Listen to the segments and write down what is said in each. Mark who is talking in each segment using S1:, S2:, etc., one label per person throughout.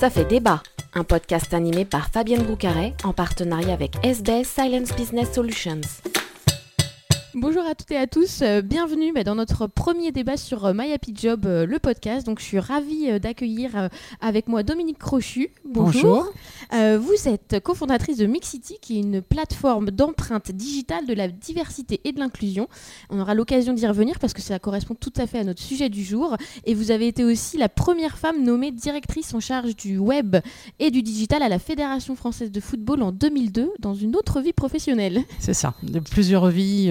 S1: Ça fait débat, un podcast animé par Fabienne Broucaret en partenariat avec SBS Silence Business Solutions.
S2: Bonjour à toutes et à tous, euh, bienvenue bah, dans notre premier débat sur euh, My Happy Job, euh, le podcast. Donc je suis ravie d'accueillir avec moi Dominique Crochu. Bonjour. vous êtes cofondatrice de Mixity, qui est une plateforme d'empreinte digitale de la diversité et de l'inclusion. On aura l'occasion d'y revenir parce que ça correspond tout à fait à notre sujet du jour. Et vous avez été aussi la première femme nommée directrice en charge du web et du digital à la Fédération française de football en 2002 dans une autre vie professionnelle.
S3: C'est ça, de plusieurs vies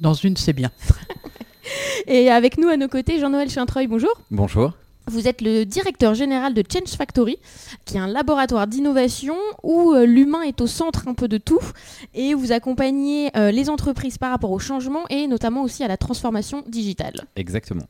S3: dans une, c'est bien.
S2: Et avec nous à nos côtés, Jean-Noël Chintreuil, bonjour.
S4: Bonjour.
S2: Vous êtes le directeur général de Change Factory, qui est un laboratoire d'innovation où euh, l'humain est au centre un peu de tout et vous accompagnez euh, les entreprises par rapport au changement et notamment aussi à la transformation digitale.
S4: Exactement.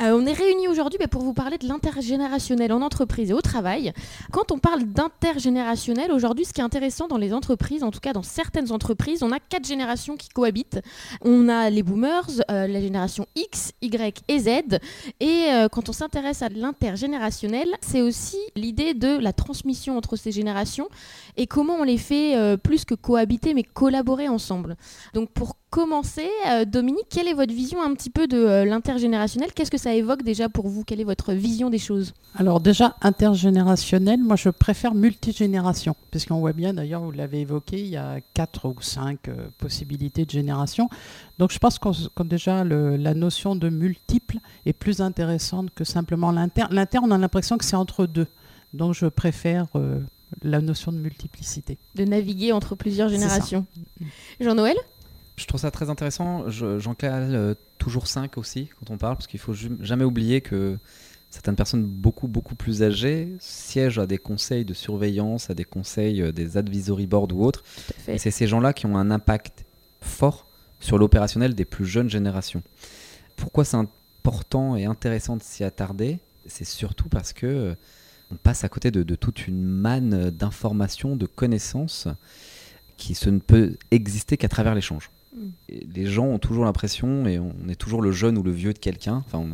S2: Euh, on est réunis aujourd'hui bah, pour vous parler de l'intergénérationnel en entreprise et au travail. Quand on parle d'intergénérationnel, aujourd'hui, ce qui est intéressant dans les entreprises, en tout cas dans certaines entreprises, on a quatre générations qui cohabitent. On a les boomers, la génération X, Y et Z. Et quand on s'intéresse à l'intergénérationnel, c'est aussi l'idée de la transmission entre ces générations et comment on les fait euh, plus que cohabiter, mais collaborer ensemble. Donc pour commencer, euh, Dominique, quelle est votre vision un petit peu de euh, l'intergénérationnel? Qu'est-ce que ça évoque déjà pour vous? Quelle est votre vision des choses?
S3: Alors déjà, intergénérationnel, moi je préfère multigénération, puisqu'on voit bien d'ailleurs, vous l'avez évoqué, il y a quatre ou cinq possibilités de génération. Donc je pense que déjà la notion de multiple est plus intéressante que simplement l'inter. L'inter, on a l'impression que c'est entre deux. Donc je préfère la notion de multiplicité.
S2: De naviguer entre plusieurs générations. Jean-Noël?
S4: Je trouve ça très intéressant. J'en cale euh, toujours 5 aussi quand on parle, parce qu'il faut jamais oublier que certaines personnes beaucoup beaucoup plus âgées siègent à des conseils de surveillance, à des conseils euh, des advisory boards ou autres. Et c'est ces gens-là qui ont un impact fort sur l'opérationnel des plus jeunes générations. Pourquoi c'est important et intéressant de s'y attarder C'est surtout parce que euh, on passe à côté de, toute une manne d'informations, de connaissances qui se ne peut exister qu'à travers l'échange. Mm. Les gens ont toujours l'impression, et on est toujours le jeune ou le vieux de quelqu'un, enfin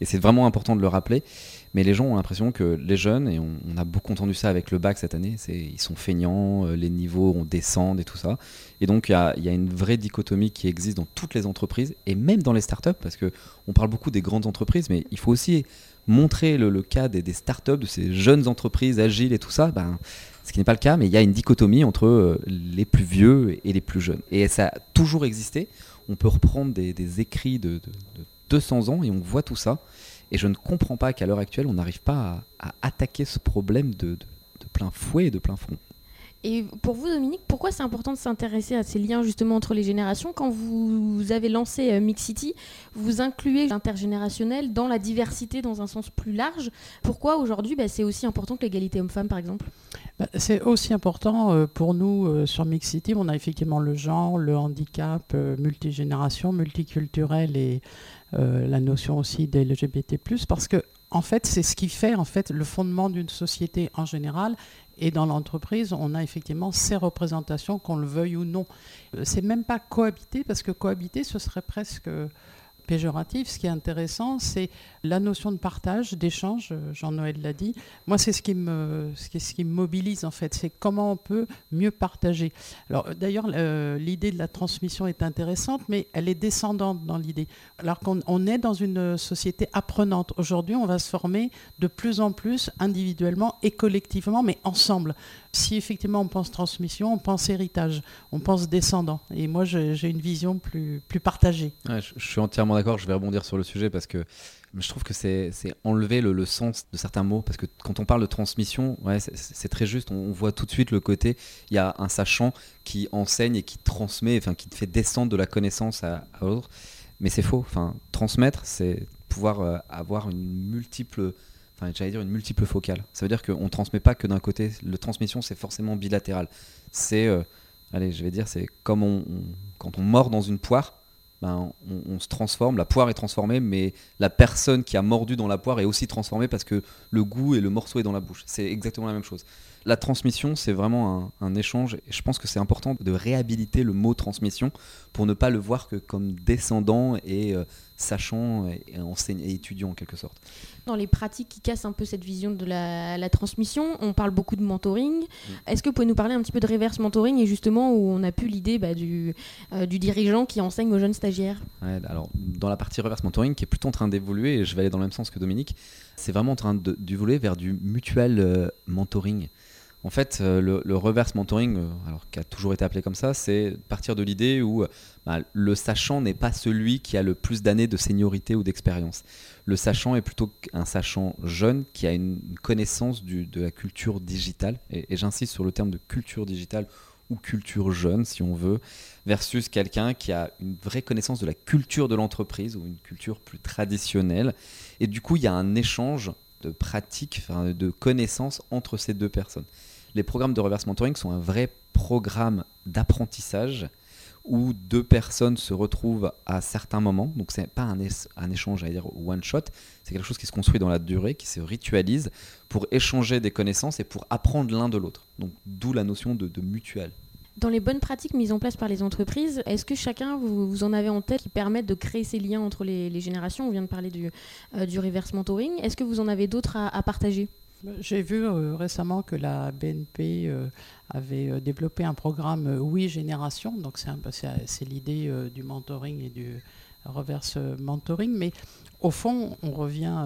S4: et c'est vraiment important de le rappeler, mais les gens ont l'impression que les jeunes, et on, a beaucoup entendu ça avec le bac cette année, ils sont feignants, euh, les niveaux on descend et tout ça. Et donc il y a, une vraie dichotomie qui existe dans toutes les entreprises, et même dans les startups, parce que on parle beaucoup des grandes entreprises, mais il faut aussi montrer le, cas des, startups, de ces jeunes entreprises agiles et tout ça, ben, ce qui n'est pas le cas, mais il y a une dichotomie entre euh, les plus vieux et les plus jeunes. Et ça a toujours existé. On peut reprendre des, écrits de, 200 ans et on voit tout ça. Et je ne comprends pas qu'à l'heure actuelle, on n'arrive pas à, attaquer ce problème de, plein fouet et de plein front.
S2: Et pour vous, Dominique, pourquoi c'est important de s'intéresser à ces liens justement entre les générations Quand vous avez lancé euh, Mix City, vous incluez l'intergénérationnel dans la diversité dans un sens plus large. Pourquoi aujourd'hui bah, c'est aussi important que l'égalité homme-femme, par exemple?
S3: Bah, C'est aussi important euh, pour nous euh, sur Mix City. On a effectivement le genre, le handicap, multigénération, multiculturel et la notion aussi des LGBT+, parce que en fait, c'est ce qui fait en fait le fondement d'une société en général et dans l'entreprise, on a effectivement ces représentations, qu'on le veuille ou non. Euh, c'est même pas cohabiter, parce que cohabiter, ce serait presque péjoratif. Ce qui est intéressant, c'est la notion de partage, d'échange. Jean-Noël l'a dit. Moi, c'est ce qui me, ce qui, ce qui mobilise en fait. C'est comment on peut mieux partager. Alors, d'ailleurs, l'idée de la transmission est intéressante, mais elle est descendante dans l'idée. Alors qu'on on est dans une société apprenante. Aujourd'hui, on va se former de plus en plus individuellement et collectivement, mais ensemble. Si effectivement on pense transmission, on pense héritage, on pense descendant. Et moi, j'ai une vision plus, plus partagée.
S4: je suis entièrement d'accord. Je vais rebondir sur le sujet parce que je trouve que c'est enlever le, sens de certains mots, parce que quand on parle de transmission, ouais, c'est très juste, on, voit tout de suite le côté, il y a un sachant qui enseigne et qui transmet, enfin qui fait descendre de la connaissance à, l'autre, mais c'est faux, enfin, transmettre, c'est pouvoir euh, avoir une multiple, enfin j'allais dire une multiple focale, ça veut dire qu'on ne transmet pas que d'un côté, le transmission c'est forcément bilatéral, c'est, euh, allez je vais dire, c'est comme on, quand on mord dans une poire, ben, on, se transforme, la poire est transformée, mais la personne qui a mordu dans la poire est aussi transformée parce que le goût et le morceau est dans la bouche. C'est exactement la même chose. La transmission, c'est vraiment un, échange, et je pense que c'est important de réhabiliter le mot transmission pour ne pas le voir que comme descendant et euh, sachant et, et étudiant en quelque sorte.
S2: Dans les pratiques qui cassent un peu cette vision de la, transmission, on parle beaucoup de mentoring. Mm. Est-ce que vous pouvez nous parler un petit peu de reverse mentoring et justement où on a pu l'idée bah, du, euh, du, dirigeant qui enseigne aux jeunes stagiaires
S4: Alors, dans la partie reverse mentoring qui est plutôt en train d'évoluer, et je vais aller dans le même sens que Dominique, c'est vraiment en train d'évoluer vers du mutual euh, mentoring. En fait, euh, le, reverse mentoring, euh, alors qui a toujours été appelé comme ça, c'est partir de l'idée où bah, le sachant n'est pas celui qui a le plus d'années de seniorité ou d'expérience. Le sachant est plutôt un sachant jeune qui a une connaissance de la culture digitale, et, j'insiste sur le terme de culture digitale ou culture jeune, si on veut, versus quelqu'un qui a une vraie connaissance de la culture de l'entreprise ou une culture plus traditionnelle. Et du coup, il y a un échange de pratiques, de connaissances entre ces deux personnes. Les programmes de reverse mentoring sont un vrai programme d'apprentissage où deux personnes se retrouvent à certains moments. Donc c'est pas un, échange, à dire one shot, c'est quelque chose qui se construit dans la durée, qui se ritualise pour échanger des connaissances et pour apprendre l'un de l'autre. Donc d'où la notion de, mutuelle.
S2: Dans les bonnes pratiques mises en place par les entreprises, est-ce que chacun, vous, en avez en tête, qui permettent de créer ces liens entre les, générations? On vient de parler euh, du reverse mentoring. Est-ce que vous en avez d'autres à, partager?
S3: J'ai vu euh, récemment que la BNP euh, avait développé un programme Oui Génération, donc c'est l'idée du mentoring et du reverse mentoring, mais au fond, on revient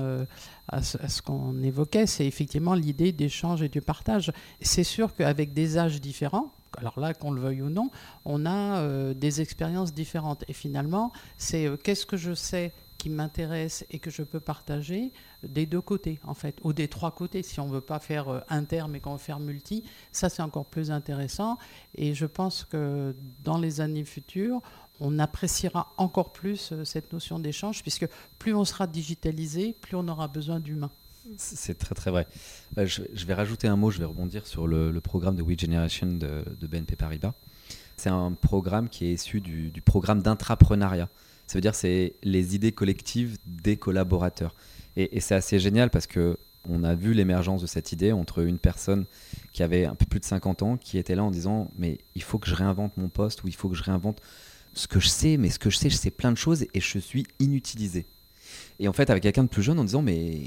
S3: à ce, qu'on évoquait, c'est effectivement l'idée d'échange et du partage. C'est sûr qu'avec des âges différents, alors là, qu'on le veuille ou non, on a euh, des expériences différentes. Et finalement, c'est euh, qu'est-ce que je sais qui m'intéresse et que je peux partager des deux côtés, en fait, ou des trois côtés. Si on ne veut pas faire euh, inter, mais qu'on veut faire multi, ça, c'est encore plus intéressant. Et je pense que dans les années futures, on appréciera encore plus cette notion d'échange, puisque plus on sera digitalisé, plus on aura besoin d'humains.
S4: C'est très très vrai. Euh, je, vais rajouter un mot, je vais rebondir sur le, programme de We Generation de, BNP Paribas. C'est un programme qui est issu du, programme d'intrapreneuriat. Ça veut dire c'est les idées collectives des collaborateurs. Et, c'est assez génial parce que on a vu l'émergence de cette idée entre une personne qui avait un peu plus de 50 ans qui était là en disant mais il faut que je réinvente mon poste ou il faut que je réinvente ce que je sais, mais ce que je sais, je sais plein de choses et je suis inutilisé. Et en fait, avec quelqu'un de plus jeune, en disant, mais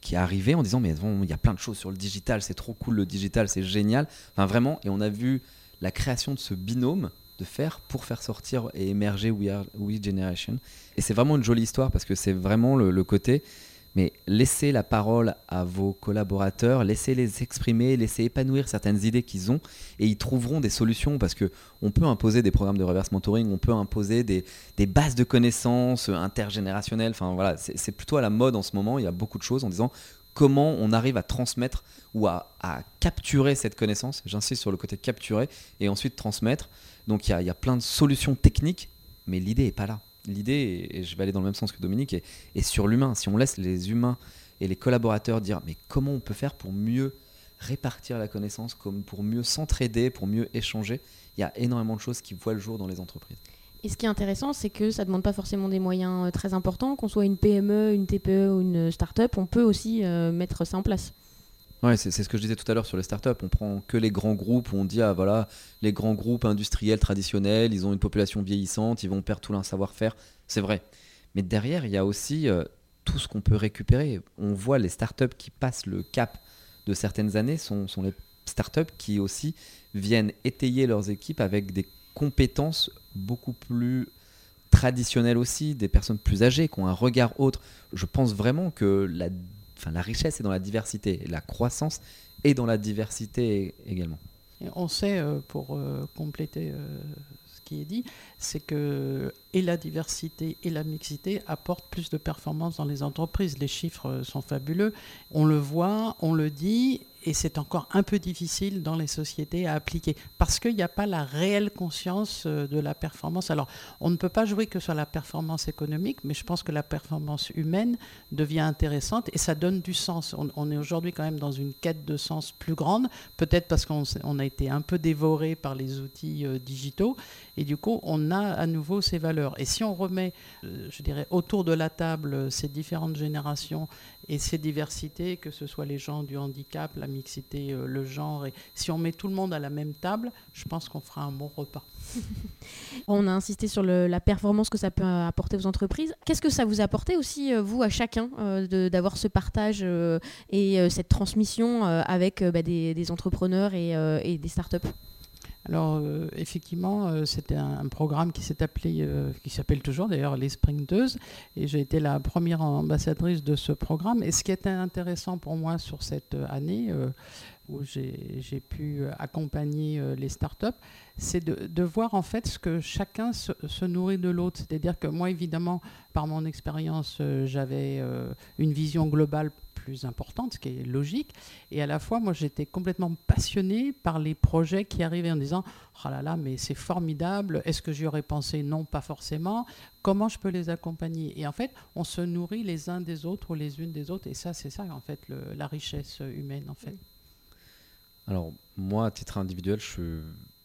S4: qui est arrivé en disant, mais il y a plein de choses sur le digital, c'est trop cool le digital, c'est génial. Enfin, vraiment, et on a vu la création de ce binôme de faire pour faire sortir et émerger We, Generation. Et c'est vraiment une jolie histoire parce que c'est vraiment le côté mais laissez la parole à vos collaborateurs, laissez-les exprimer, laissez épanouir certaines idées qu'ils ont et ils trouveront des solutions parce que on peut imposer des programmes de reverse mentoring, on peut imposer des, bases de connaissances intergénérationnelles. Enfin voilà, c'est plutôt à la mode en ce moment. Il y a beaucoup de choses en disant comment on arrive à transmettre ou à, capturer cette connaissance. J'insiste sur le côté capturer et ensuite transmettre. Donc il y a, plein de solutions techniques, mais l'idée n'est pas là l'idée, et je vais aller dans le même sens que Dominique, est, sur l'humain. Si on laisse les humains et les collaborateurs dire mais comment on peut faire pour mieux répartir la connaissance, pour mieux s'entraider, pour mieux échanger, il y a énormément de choses qui voient le jour dans les entreprises.
S2: Et ce qui est intéressant, c'est que ça ne demande pas forcément des moyens euh, très importants, qu'on soit une PME, une TPE ou une start-up, on peut aussi euh, mettre ça en place.
S4: Ouais, c'est ce que je disais tout à l'heure sur les startups. On prend que les grands groupes où on dit, ah voilà, les grands groupes industriels traditionnels, ils ont une population vieillissante, ils vont perdre tout leur savoir-faire. C'est vrai. Mais derrière, il y a aussi euh, tout ce qu'on peut récupérer. On voit les startups qui passent le cap de certaines années sont, sont les startups qui aussi viennent étayer leurs équipes avec des compétences beaucoup plus traditionnelles aussi, des personnes plus âgées qui ont un regard autre. Je pense vraiment que la la richesse est dans la diversité, la croissance est dans la diversité également.
S3: on sait, euh, pour euh, compléter euh, ce qui est dit, c'est que et la diversité et la mixité apportent plus de performance dans les entreprises. Les chiffres sont fabuleux. On le voit, on le dit, et c'est encore un peu difficile dans les sociétés à appliquer parce qu'il n'y a pas la réelle conscience euh, de la performance. Alors, on ne peut pas jouer que sur la performance économique, mais je pense que la performance humaine devient intéressante et ça donne du sens. On, est aujourd'hui quand même dans une quête de sens plus grande, peut-être parce qu'on a été un peu dévoré par les outils euh, digitaux et du coup, on a à nouveau ces valeurs. Et si on remet, euh, je dirais, autour de la table ces différentes générations Et ces diversités, que ce soit les gens du handicap, la mixité, euh, le genre, et si on met tout le monde à la même table, je pense qu'on fera un bon repas.
S2: on a insisté sur la performance que ça peut apporter aux entreprises. Qu'est-ce que ça vous a apporté aussi, euh, vous, à chacun, euh, d'avoir ce partage et cette transmission avec bah, des, entrepreneurs et, et des startups?
S3: Alors euh, effectivement, euh, c'était un, programme euh, qui s'appelle toujours d'ailleurs les Sprinteuses, et j'ai été la première ambassadrice de ce programme. Et ce qui était intéressant pour moi sur cette année, où j'ai pu accompagner les startups, c'est de, voir en fait ce que chacun se, nourrit de l'autre. C'est-à-dire que moi, évidemment, par mon expérience, j'avais une vision globale plus importante, ce qui est logique. Et à la fois, moi, j'étais complètement passionnée par les projets qui arrivaient en disant Oh là là, mais c'est formidable. Est-ce que j'y aurais pensé Non, pas forcément. Comment je peux les accompagner? Et en fait, on se nourrit les uns des autres ou les unes des autres. Et ça, c'est ça, en fait, la richesse humaine, en fait.
S4: Alors, moi, à titre individuel, je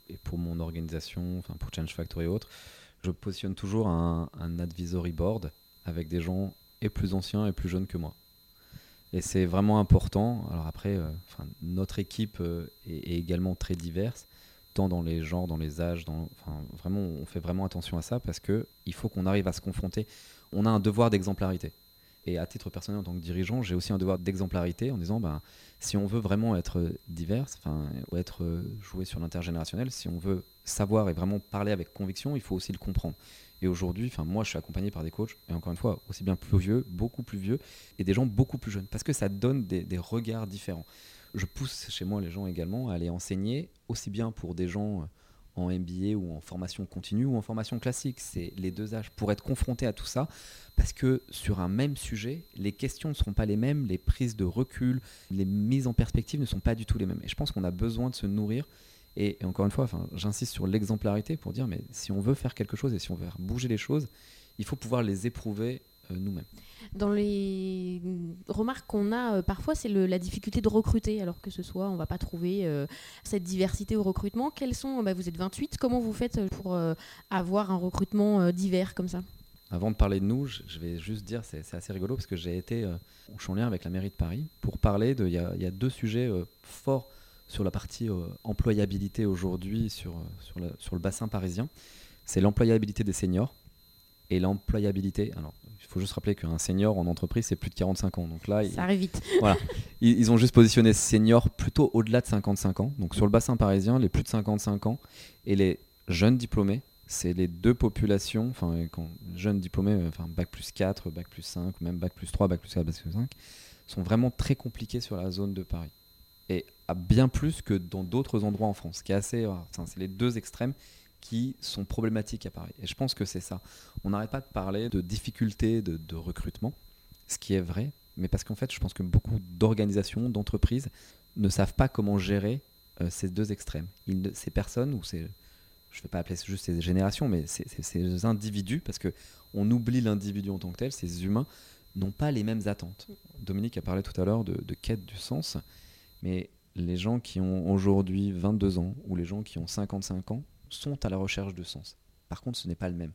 S4: et pour mon organisation, enfin pour Change Factory et autres, je positionne toujours un, un advisory board avec des gens et plus anciens et plus jeunes que moi. Et c'est vraiment important. Alors après, euh, notre équipe euh, est, également très diverse, tant dans les genres, dans les âges. On fait vraiment attention à ça parce qu'il faut qu'on arrive à se confronter. On a un devoir d'exemplarité. Et à titre personnel, en tant que dirigeant, j'ai aussi un devoir d'exemplarité en disant, ben, si on veut vraiment être divers, ou être euh, joué sur l'intergénérationnel, si on veut savoir et vraiment parler avec conviction, il faut aussi le comprendre. Et aujourd'hui, moi, je suis accompagné par des coachs, et encore une fois, aussi bien plus vieux, beaucoup plus vieux, et des gens beaucoup plus jeunes, parce que ça donne des, regards différents. Je pousse chez moi les gens également à aller enseigner, aussi bien pour des gens en MBA ou en formation continue ou en formation classique. C'est les deux âges pour être confronté à tout ça, parce que sur un même sujet, les questions ne seront pas les mêmes, les prises de recul, les mises en perspective ne sont pas du tout les mêmes. Et je pense qu'on a besoin de se nourrir et, encore une fois, j'insiste sur l'exemplarité pour dire, mais si on veut faire quelque chose et si on veut bouger les choses, il faut pouvoir les éprouver euh, nous-mêmes.
S2: Remarques qu'on a euh, parfois, c'est la difficulté de recruter, alors que ce soit, on ne va pas trouver euh, cette diversité au recrutement. Quels sont, bah, vous êtes 28, comment vous faites pour avoir un recrutement divers comme ça?
S4: Avant de parler de nous, je vais juste dire, c'est assez rigolo parce que j'ai été, en lien avec la mairie de Paris pour parler de, il y, a deux sujets forts sur la partie euh, employabilité aujourd'hui euh, sur, le bassin parisien, c'est l'employabilité des seniors et l'employabilité. Alors, il faut juste rappeler qu'un senior en entreprise, c'est plus de 45 ans. Donc là,
S2: ça arrive vite.
S4: Voilà. Ils, ont juste positionné seniors plutôt au-delà de 55 ans. Donc sur le bassin parisien, les plus de 55 ans et les jeunes diplômés, c'est les deux populations, enfin, quand jeunes diplômés, euh, enfin, bac plus 4, bac plus 5, même bac plus 3, bac plus 4, bac plus 5, sont vraiment très compliqués sur la zone de Paris et à bien plus que dans d'autres endroits en France, qui est assez C'est les deux extrêmes qui sont problématiques à Paris. Et je pense que c'est ça. On n'arrête pas de parler de difficultés de, recrutement, ce qui est vrai, mais parce qu'en fait, je pense que beaucoup d'organisations, d'entreprises ne savent pas comment gérer euh, ces deux extrêmes. ces personnes, ou ces, je ne vais pas appeler juste ces générations, mais ces, individus, parce qu'on oublie l'individu en tant que tel, ces humains, n'ont pas les mêmes attentes. Dominique a parlé tout à l'heure de, de quête du sens. Mais les gens qui ont aujourd'hui 22 ans ou les gens qui ont 55 ans sont à la recherche de sens. Par contre, ce n'est pas le même.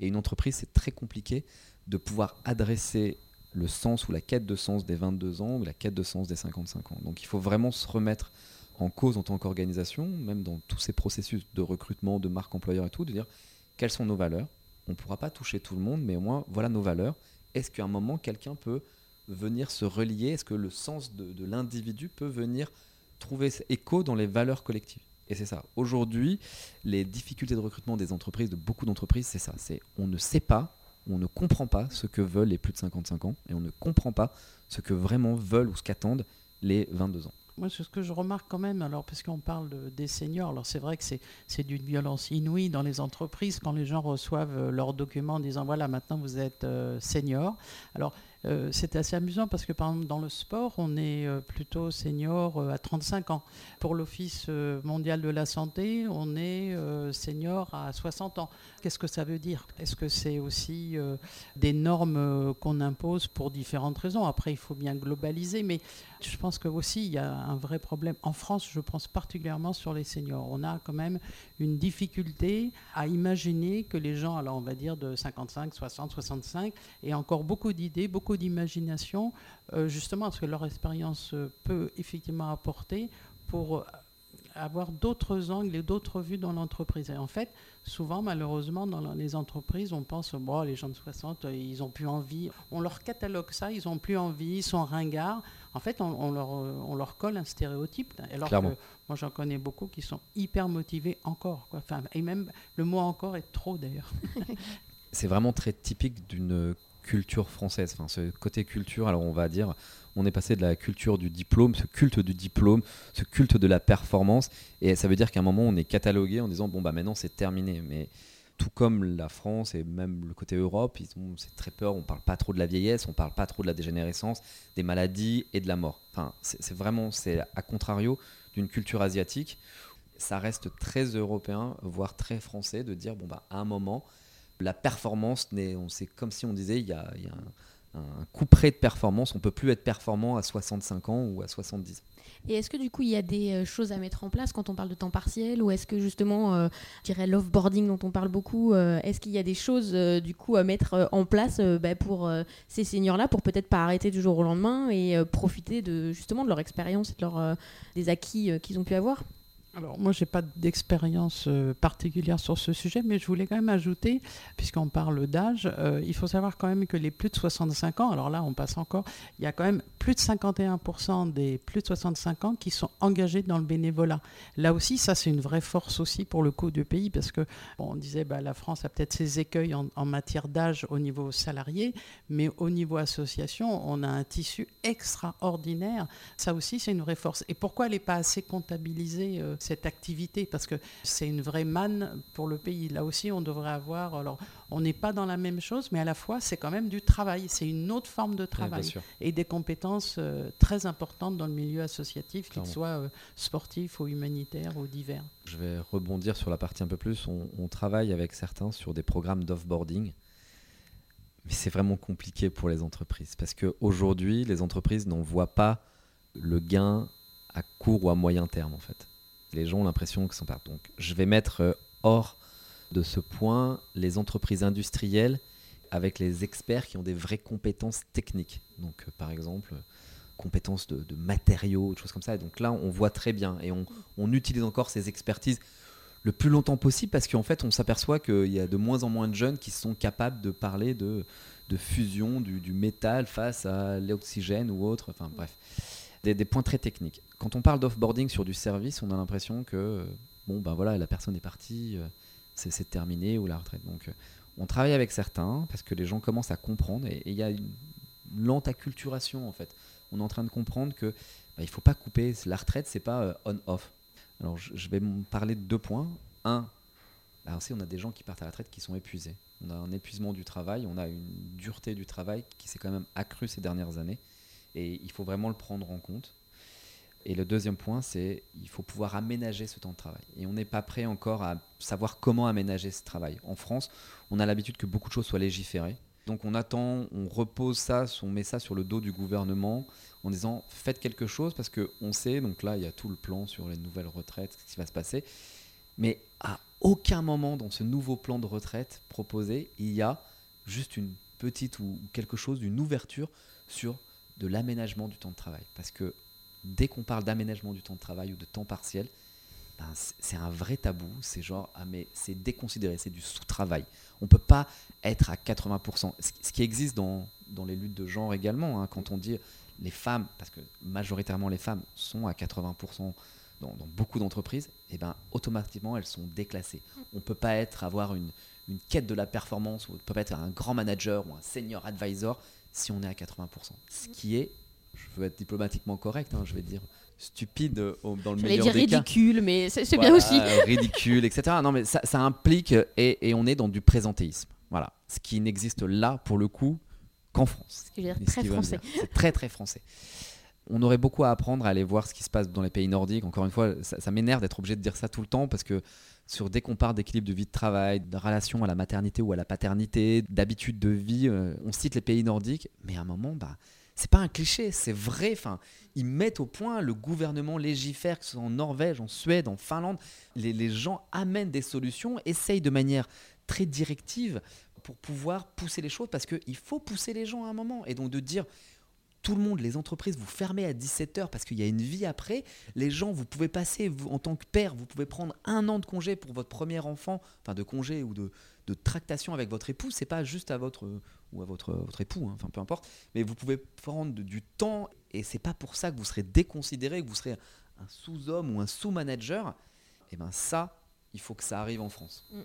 S4: Et une entreprise, c'est très compliqué de pouvoir adresser le sens ou la quête de sens des 22 ans ou la quête de sens des 55 ans. Donc il faut vraiment se remettre en cause en tant qu'organisation, même dans tous ces processus de recrutement, de marque employeur et tout, de dire quelles sont nos valeurs? On ne pourra pas toucher tout le monde, mais au moins voilà nos valeurs. Est-ce qu'à un moment quelqu'un peut venir se relier? Est-ce que le sens de, l'individu peut venir trouver écho dans les valeurs collectives? Et c'est ça. Aujourd'hui, les difficultés de recrutement des entreprises, de beaucoup d'entreprises, c'est ça. C'est on ne sait pas, on ne comprend pas ce que veulent les plus de 55 ans et on ne comprend pas ce que vraiment veulent ou ce qu'attendent les 22 ans.
S3: Moi, c'est ce que je remarque quand même, alors, parce qu'on parle des seniors, alors c'est vrai que c'est d'une violence inouïe dans les entreprises quand les gens reçoivent euh, leurs documents en disant voilà, maintenant vous êtes euh, senior. Alors, euh, c'est assez amusant parce que par exemple dans le sport, on est euh, plutôt senior euh, à 35 ans. Pour l'Office mondial de la santé, on est senior à 60 ans. Qu'est-ce que ça veut dire? Est-ce que c'est aussi des normes qu'on impose pour différentes raisons? Après, il faut bien globaliser, mais je pense que aussi il y a un vrai problème. En France, je pense particulièrement sur les seniors. On a quand même une difficulté à imaginer que les gens, alors on va dire de 55, 60, 65, aient encore beaucoup d'idées, beaucoup beaucoup d'imagination, euh, justement parce que leur expérience euh, peut effectivement apporter pour euh, avoir d'autres angles et d'autres vues dans l'entreprise. Et en fait, souvent, malheureusement, dans les entreprises, on pense, bon, les gens de 60, ils n'ont plus envie. On leur catalogue ça, ils n'ont plus envie, ils sont ringards. En fait, on, leur, on leur colle un stéréotype. Alors
S4: Clairement.
S3: que moi, j'en connais beaucoup qui sont hyper motivés encore. Quoi. Enfin, et même le mot encore est trop, d'ailleurs.
S4: c'est vraiment très typique d'une culture française. Enfin, ce côté culture, alors on va dire, on est passé de la culture du diplôme, ce culte du diplôme, ce culte de la performance, et ça veut dire qu'à un moment on est catalogué en disant bon bah maintenant c'est terminé. Mais tout comme la France et même le côté Europe, ils ont c'est très peur. On parle pas trop de la vieillesse, on parle pas trop de la dégénérescence, des maladies et de la mort. Enfin, c'est vraiment c'est à contrario d'une culture asiatique. Ça reste très européen, voire très français, de dire bon bah à un moment la performance c'est comme si on disait il y a, un, coup près de performance, on peut plus être performant à 65 ans ou à 70.
S2: Et est-ce que du coup il y a des euh, choses à mettre en place quand on parle de temps partiel ou est-ce que justement, euh, je dirais l'offboarding dont on parle beaucoup, euh, est-ce qu'il y a des choses du coup à mettre en place bah, pour ces seniors-là pour peut-être pas arrêter du jour au lendemain et profiter de justement de leur expérience et des acquis qu'ils ont pu avoir?
S3: Alors moi, j'ai pas d'expérience euh, particulière sur ce sujet, mais je voulais quand même ajouter, puisqu'on parle d'âge, euh, il faut savoir quand même que les plus de 65 ans, alors là on passe encore, il y a quand même plus de 51% des plus de 65 ans qui sont engagés dans le bénévolat. Là aussi, ça c'est une vraie force aussi pour le coup du pays, parce que on disait bah, la France a peut-être ses écueils en, en matière d'âge au niveau salarié, mais au niveau association, on a un tissu extraordinaire. Ça aussi, c'est une vraie force. Et pourquoi elle n'est pas assez comptabilisée, euh, cette activité Parce que c'est une vraie manne pour le pays. Là aussi, on devrait avoir. Alors, on n'est pas dans la même chose, mais à la fois, c'est quand même du travail. C'est une autre forme de travail. et des compétences euh, très importantes dans le milieu associatif, qu'il soit euh, sportif ou humanitaire ou divers.
S4: Je vais rebondir sur la partie un peu plus. On, on travaille avec certains sur des programmes d'offboarding. Mais c'est vraiment compliqué pour les entreprises. Parce qu'aujourd'hui, les entreprises n'en voient pas le gain à court ou à moyen terme, en fait. Les gens ont l'impression que ça part. Donc, je vais mettre euh, hors de ce point les entreprises industrielles avec les experts qui ont des vraies compétences techniques. Donc, euh, par exemple, compétences de, matériaux, des choses comme ça. Et donc là, on voit très bien. Et on, on utilise encore ces expertises le plus longtemps possible parce qu'en fait, on s'aperçoit qu'il y a de moins en moins de jeunes qui sont capables de parler de, de fusion du, du métal face à l'oxygène ou autre. Enfin, bref. Des, points très techniques. Quand on parle d'offboarding sur du service, on a l'impression que, euh, bon, ben voilà, la personne est partie, euh, c'est terminé ou la retraite. Donc, euh, on travaille avec certains parce que les gens commencent à comprendre et il y a une lente acculturation en fait. On est en train de comprendre que bah, il faut pas couper. La retraite, c'est pas euh, on-off. Alors, je, vais parler de deux points. Un, aussi, on a des gens qui partent à la retraite qui sont épuisés. On a un épuisement du travail, on a une dureté du travail qui s'est quand même accrue ces dernières années. Et il faut vraiment le prendre en compte. Et le deuxième point, c'est il faut pouvoir aménager ce temps de travail. Et on n'est pas prêt encore à savoir comment aménager ce travail. En France, on a l'habitude que beaucoup de choses soient légiférées. Donc on attend, on repose ça, on met ça sur le dos du gouvernement en disant faites quelque chose parce qu'on sait, donc là il y a tout le plan sur les nouvelles retraites, ce qui va se passer. Mais à aucun moment dans ce nouveau plan de retraite proposé, il y a juste une petite ou quelque chose, une ouverture sur de l'aménagement du temps de travail. Parce que dès qu'on parle d'aménagement du temps de travail ou de temps partiel, ben, c'est un vrai tabou. C'est genre, ah mais c'est déconsidéré, c'est du sous-travail. On peut pas être à 80%. Ce ce qui existe dans, dans les luttes de genre également, hein, quand on dit les femmes, parce que majoritairement les femmes sont à 80% dans, dans beaucoup d'entreprises, et ben automatiquement elles sont déclassées. On peut pas être avoir une, une quête de la performance, ou on peut pas être un grand manager ou un senior advisor si on est à 80%. Ce qui est, je veux être diplomatiquement correct, hein, je vais dire stupide euh, dans le meilleur
S2: dire
S4: des cas.
S2: ridicule, mais c'est
S4: Voilà,
S2: bien aussi.
S4: ridicule, etc. Non, mais ça, ça implique, et, et on est dans du présentéisme. Voilà. Ce qui n'existe là, pour le coup, qu'en France.
S2: Ce qui veut dire
S4: Et ce
S2: très français.
S4: C'est très, très français. On aurait beaucoup à apprendre à aller voir ce qui se passe dans les pays nordiques. Encore une fois, ça, m'énerve d'être obligé de dire ça tout le temps parce que dès qu'on parle d'équilibre de vie de travail, de relation à la maternité ou à la paternité, d'habitude de vie, euh, on cite les pays nordiques, mais à un moment, bah, c'est pas un cliché, c'est vrai. Enfin, ils mettent au point, le gouvernement légifère, que ce soit en Norvège, en Suède, en Finlande, les, les gens amènent des solutions, essayent de manière très directive pour pouvoir pousser les choses parce qu'il faut pousser les gens à un moment. Et donc de dire, tout le monde, les entreprises, vous fermez à 17h parce qu'il y a une vie après. Les gens, vous pouvez passer, en tant que père, vous pouvez prendre un an de congé pour votre premier enfant, enfin de congé ou de, tractation avec votre époux. C'est pas juste à votre ou à votre, votre époux, hein, enfin peu importe. Mais vous pouvez prendre du temps et c'est pas pour ça que vous serez déconsidéré, que vous serez un sous-homme ou un sous-manager. Et ben ça, il faut que ça arrive en France. Mm.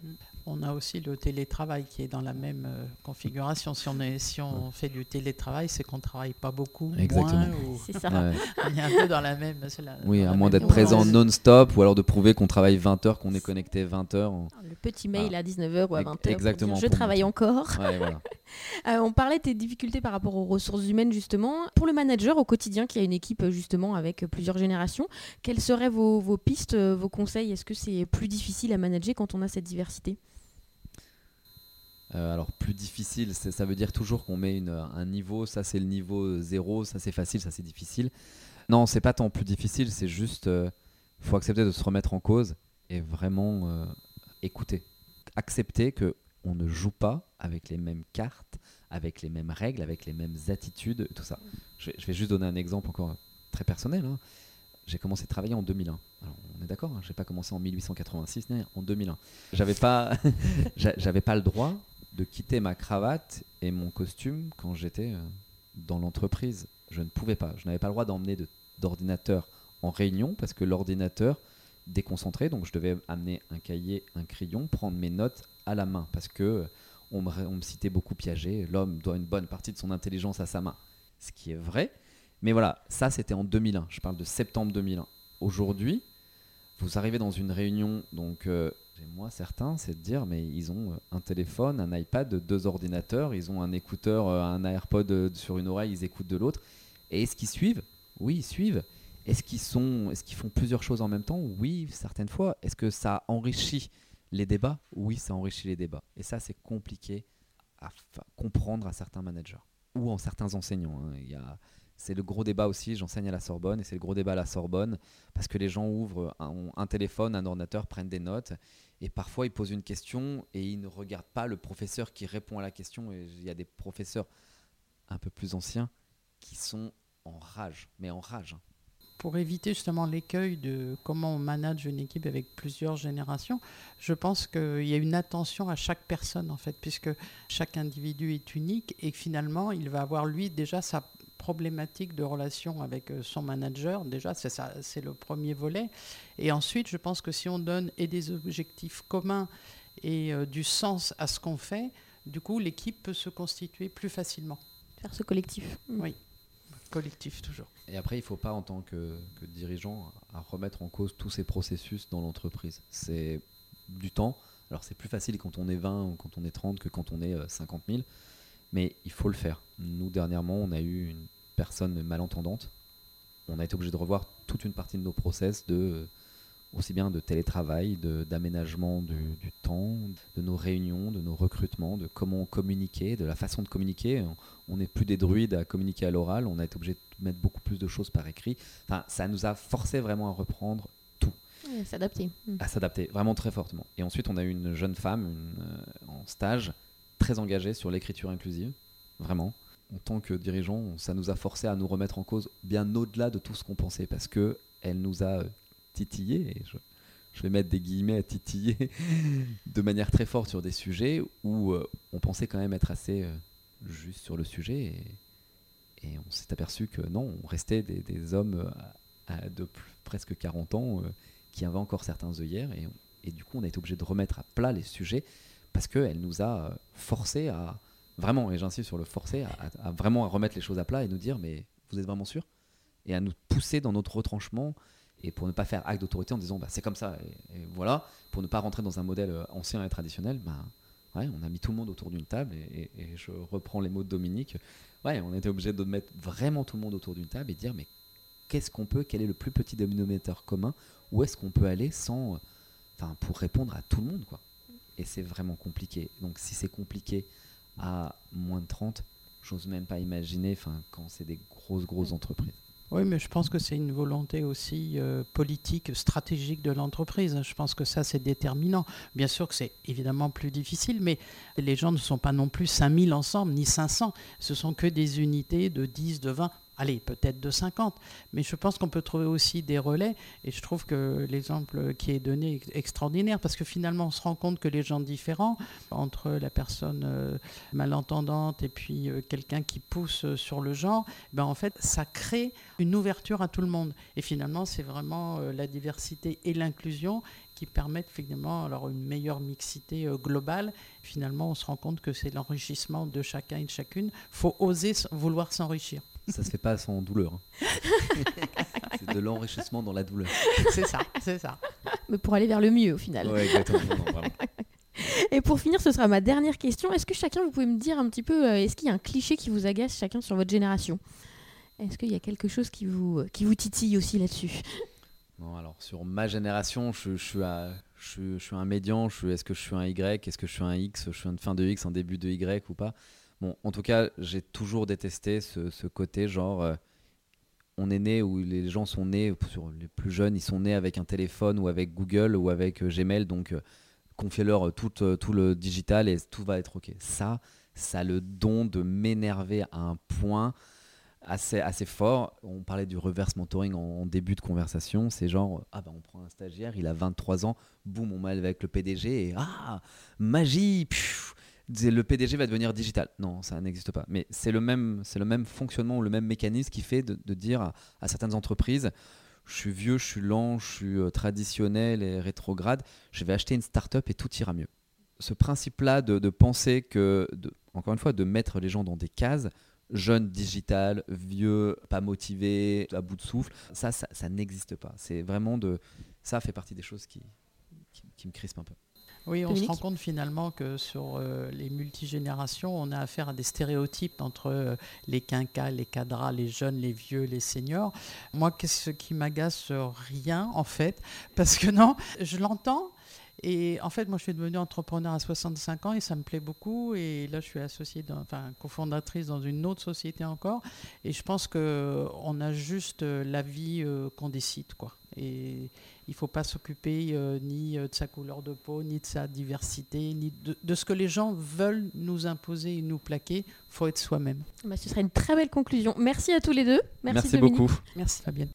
S3: On a aussi le télétravail qui est dans la même euh, configuration. Si on, est, si on fait du télétravail, c'est qu'on ne travaille pas beaucoup.
S4: Exactement.
S2: C'est ça.
S3: on est un peu dans la même.
S4: oui, à moins d'être présent non-stop ou alors de prouver qu'on travaille 20 heures, qu'on est connecté 20 heures.
S2: Le petit mail à 19h ou à 20h.
S4: Exactement.
S2: je travaille encore.
S4: voilà.
S2: Euh, on parlait de tes difficultés par rapport aux ressources humaines, justement. Pour le manager au quotidien qui a une équipe, justement, avec plusieurs générations, quelles seraient vos, vos pistes, vos conseils? Est-ce que c'est plus difficile à manager quand on a cette diversité
S4: euh, alors plus difficile, ça veut dire toujours qu'on met un niveau, ça c'est le niveau zéro, ça c'est facile, ça c'est difficile. Non, c'est pas tant plus difficile, c'est juste, euh, faut accepter de se remettre en cause et vraiment euh, écouter, accepter que on ne joue pas avec les mêmes cartes, avec les mêmes règles, avec les mêmes attitudes, tout ça. Je, vais juste donner un exemple encore très personnel. Hein. J'ai commencé à travailler en 2001. on est d'accord, hein, j'ai pas commencé en 1886, mais en 2001. J'avais pas, pas le droit de quitter ma cravate et mon costume quand j'étais euh, dans l'entreprise. Je ne pouvais pas. Je n'avais pas le droit d'emmener d'ordinateur en réunion parce que l'ordinateur déconcentré, donc je devais amener un cahier, un crayon, prendre mes notes à la main parce que euh, on me, citait beaucoup Piaget. L'homme doit une bonne partie de son intelligence à sa main, ce qui est vrai. Mais voilà, ça c'était en 2001. Je parle de septembre 2001. Aujourd'hui, vous arrivez dans une réunion, donc euh, moi, certains, c'est de dire, mais ils ont euh, un téléphone, un iPad, deux ordinateurs, ils ont un écouteur, euh, un AirPod euh, sur une oreille, ils écoutent de l'autre. Et est-ce qu'ils suivent? Oui, ils suivent. Est-ce qu'ils sont, est-ce qu'ils font plusieurs choses en même temps? Oui, certaines fois. Est-ce que ça enrichit les débats? Oui, ça enrichit les débats. Et ça, c'est compliqué à comprendre à certains managers ou en certains enseignants. Hein. C'est le gros débat aussi. J'enseigne à la Sorbonne et c'est le gros débat à la Sorbonne parce que les gens ouvrent un, téléphone, un ordinateur, prennent des notes et parfois ils posent une question et ils ne regardent pas le professeur qui répond à la question. Il y a des professeurs un peu plus anciens qui sont en rage, mais en rage.
S3: Pour éviter justement l'écueil de comment on manage une équipe avec plusieurs générations, je pense qu'il y a une attention à chaque personne en fait, puisque chaque individu est unique et finalement il va avoir lui déjà sa problématique de relation avec euh, son manager. Déjà, c'est ça, c'est le premier volet. Et ensuite, je pense que si on donne et des objectifs communs et euh, du sens à ce qu'on fait, du coup, l'équipe peut se constituer plus facilement.
S2: Faire ce collectif.
S3: Mm. Oui, collectif toujours.
S4: Et après, il ne faut pas, en tant que, dirigeant, à remettre en cause tous ces processus dans l'entreprise. C'est du temps. Alors, c'est plus facile quand on est 20 ou quand on est 30 que quand on est 50 euh, 000. Mais il faut le faire. Nous, dernièrement, on a eu une personne malentendante. On a été obligé de revoir toute une partie de nos process de aussi bien de télétravail, d'aménagement du, temps, de nos réunions, de nos recrutements, de comment communiquer, de la façon de communiquer. On n'est plus des druides à communiquer à l'oral, on a été obligé de mettre beaucoup plus de choses par écrit. Enfin, ça nous a forcé vraiment à reprendre tout.
S2: à s'adapter.
S4: Hmm. À s'adapter, vraiment très fortement. Et ensuite, on a eu une jeune femme euh, en stage très engagée sur l'écriture inclusive, vraiment en tant que dirigeant, ça nous a forcé à nous remettre en cause bien au-delà de tout ce qu'on pensait parce que elle nous a euh, titillé, je, vais mettre des guillemets à titiller, de manière très forte sur des sujets où euh, on pensait quand même être assez euh, juste sur le sujet et, on s'est aperçu que non, on restait des, hommes de presque 40 ans qui avaient encore certains œillères et, et, du coup on a été obligé de remettre à plat les sujets parce qu'elle nous a forcé à Vraiment, et j'insiste sur le forcer, à, vraiment remettre les choses à plat et nous dire, mais vous êtes vraiment sûr? Et à nous pousser dans notre retranchement et pour ne pas faire acte d'autorité en disant, bah, c'est comme ça, et, voilà, pour ne pas rentrer dans un modèle euh, ancien et traditionnel, bah, ouais, on a mis tout le monde autour d'une table, et, je reprends les mots de Dominique, ouais, on était obligé de mettre vraiment tout le monde autour d'une table et dire, mais qu'est-ce qu'on peut, quel est le plus petit dénominateur commun, où est-ce qu'on peut aller sans, enfin, pour répondre à tout le monde, quoi? Et c'est vraiment compliqué. Donc si c'est compliqué, à moins de 30, j'ose même pas imaginer quand c'est des grosses, grosses entreprises.
S3: Oui, mais je pense que c'est une volonté aussi euh, politique, stratégique de l'entreprise. Je pense que ça, c'est déterminant. Bien sûr que c'est évidemment plus difficile, mais les gens ne sont pas non plus 5000 ensemble, ni 500. Ce sont que des unités de 10, de 20, allez, peut-être de 50, mais je pense qu'on peut trouver aussi des relais, et je trouve que l'exemple qui est donné est extraordinaire, parce que finalement, on se rend compte que les gens différents, entre la personne euh, malentendante et puis euh, quelqu'un qui pousse sur le genre, ben en fait, ça crée une ouverture à tout le monde. Et finalement, c'est vraiment euh, la diversité et l'inclusion qui permettent finalement alors une meilleure mixité globale. Finalement, on se rend compte que c'est l'enrichissement de chacun et de chacune. Il faut oser vouloir s'enrichir.
S4: Ça se fait pas sans douleur. Hein. c'est de l'enrichissement dans la douleur.
S3: C'est ça, c'est ça.
S2: Mais pour aller vers le mieux au final.
S4: Ouais, exactement.
S2: Et pour finir, ce sera ma dernière question. Est-ce que chacun, vous pouvez me dire un petit peu, euh, est-ce qu'il y a un cliché qui vous agace chacun sur votre génération? Est-ce qu'il y a quelque chose qui vous, qui vous titille aussi là-dessus?
S4: Non, alors sur ma génération, je, suis, je, suis, un médian. Est-ce que je suis un Y? Est-ce que je suis un X? Je suis un fin de X, un début de Y ou pas? En tout cas, j'ai toujours détesté ce, côté genre. Euh, on est né où les gens sont nés, sur les plus jeunes, ils sont nés avec un téléphone ou avec Google ou avec euh, Gmail, donc euh, confiez-leur tout, le digital et tout va être OK. Ça, ça a le don de m'énerver à un point assez, assez fort. On parlait du reverse mentoring en, début de conversation. C'est genre, ah ben on prend un stagiaire, il a 23 ans, boum, on met avec le PDG et ah, magie, le PDG va devenir digital. Non, ça n'existe pas. Mais c'est le même, fonctionnement, le même mécanisme qui fait de, dire à, certaines entreprises, je suis vieux, je suis lent, je suis euh, traditionnel et rétrograde, je vais acheter une start-up et tout ira mieux. Ce principe-là de, penser que, encore une fois, de mettre les gens dans des cases, jeunes digital, vieux, pas motivés, à bout de souffle, ça, ça, n'existe pas. C'est vraiment de, ça fait partie des choses qui me crispent un peu.
S3: Oui, on se rend compte finalement que sur euh, les multigénérations, on a affaire à des stéréotypes entre euh, les quinquas, les cadras, les jeunes, les vieux, les seniors. Moi, qu'est-ce qui m'agace Rien, en fait. Parce que non, je l'entends. Et en fait, moi, je suis devenue entrepreneur à 65 ans et ça me plaît beaucoup. Et là, je suis associée, dans, enfin, cofondatrice dans une autre société encore. Et je pense qu'on a juste euh, la vie qu'on décide, quoi. Et il ne faut pas s'occuper euh, ni euh, de sa couleur de peau, ni de sa diversité, ni de, ce que les gens veulent nous imposer et nous plaquer. Il faut être soi-même.
S2: Bah, ce serait une très belle conclusion. Merci à tous les deux.
S4: Merci, Merci beaucoup.
S3: Merci Fabienne.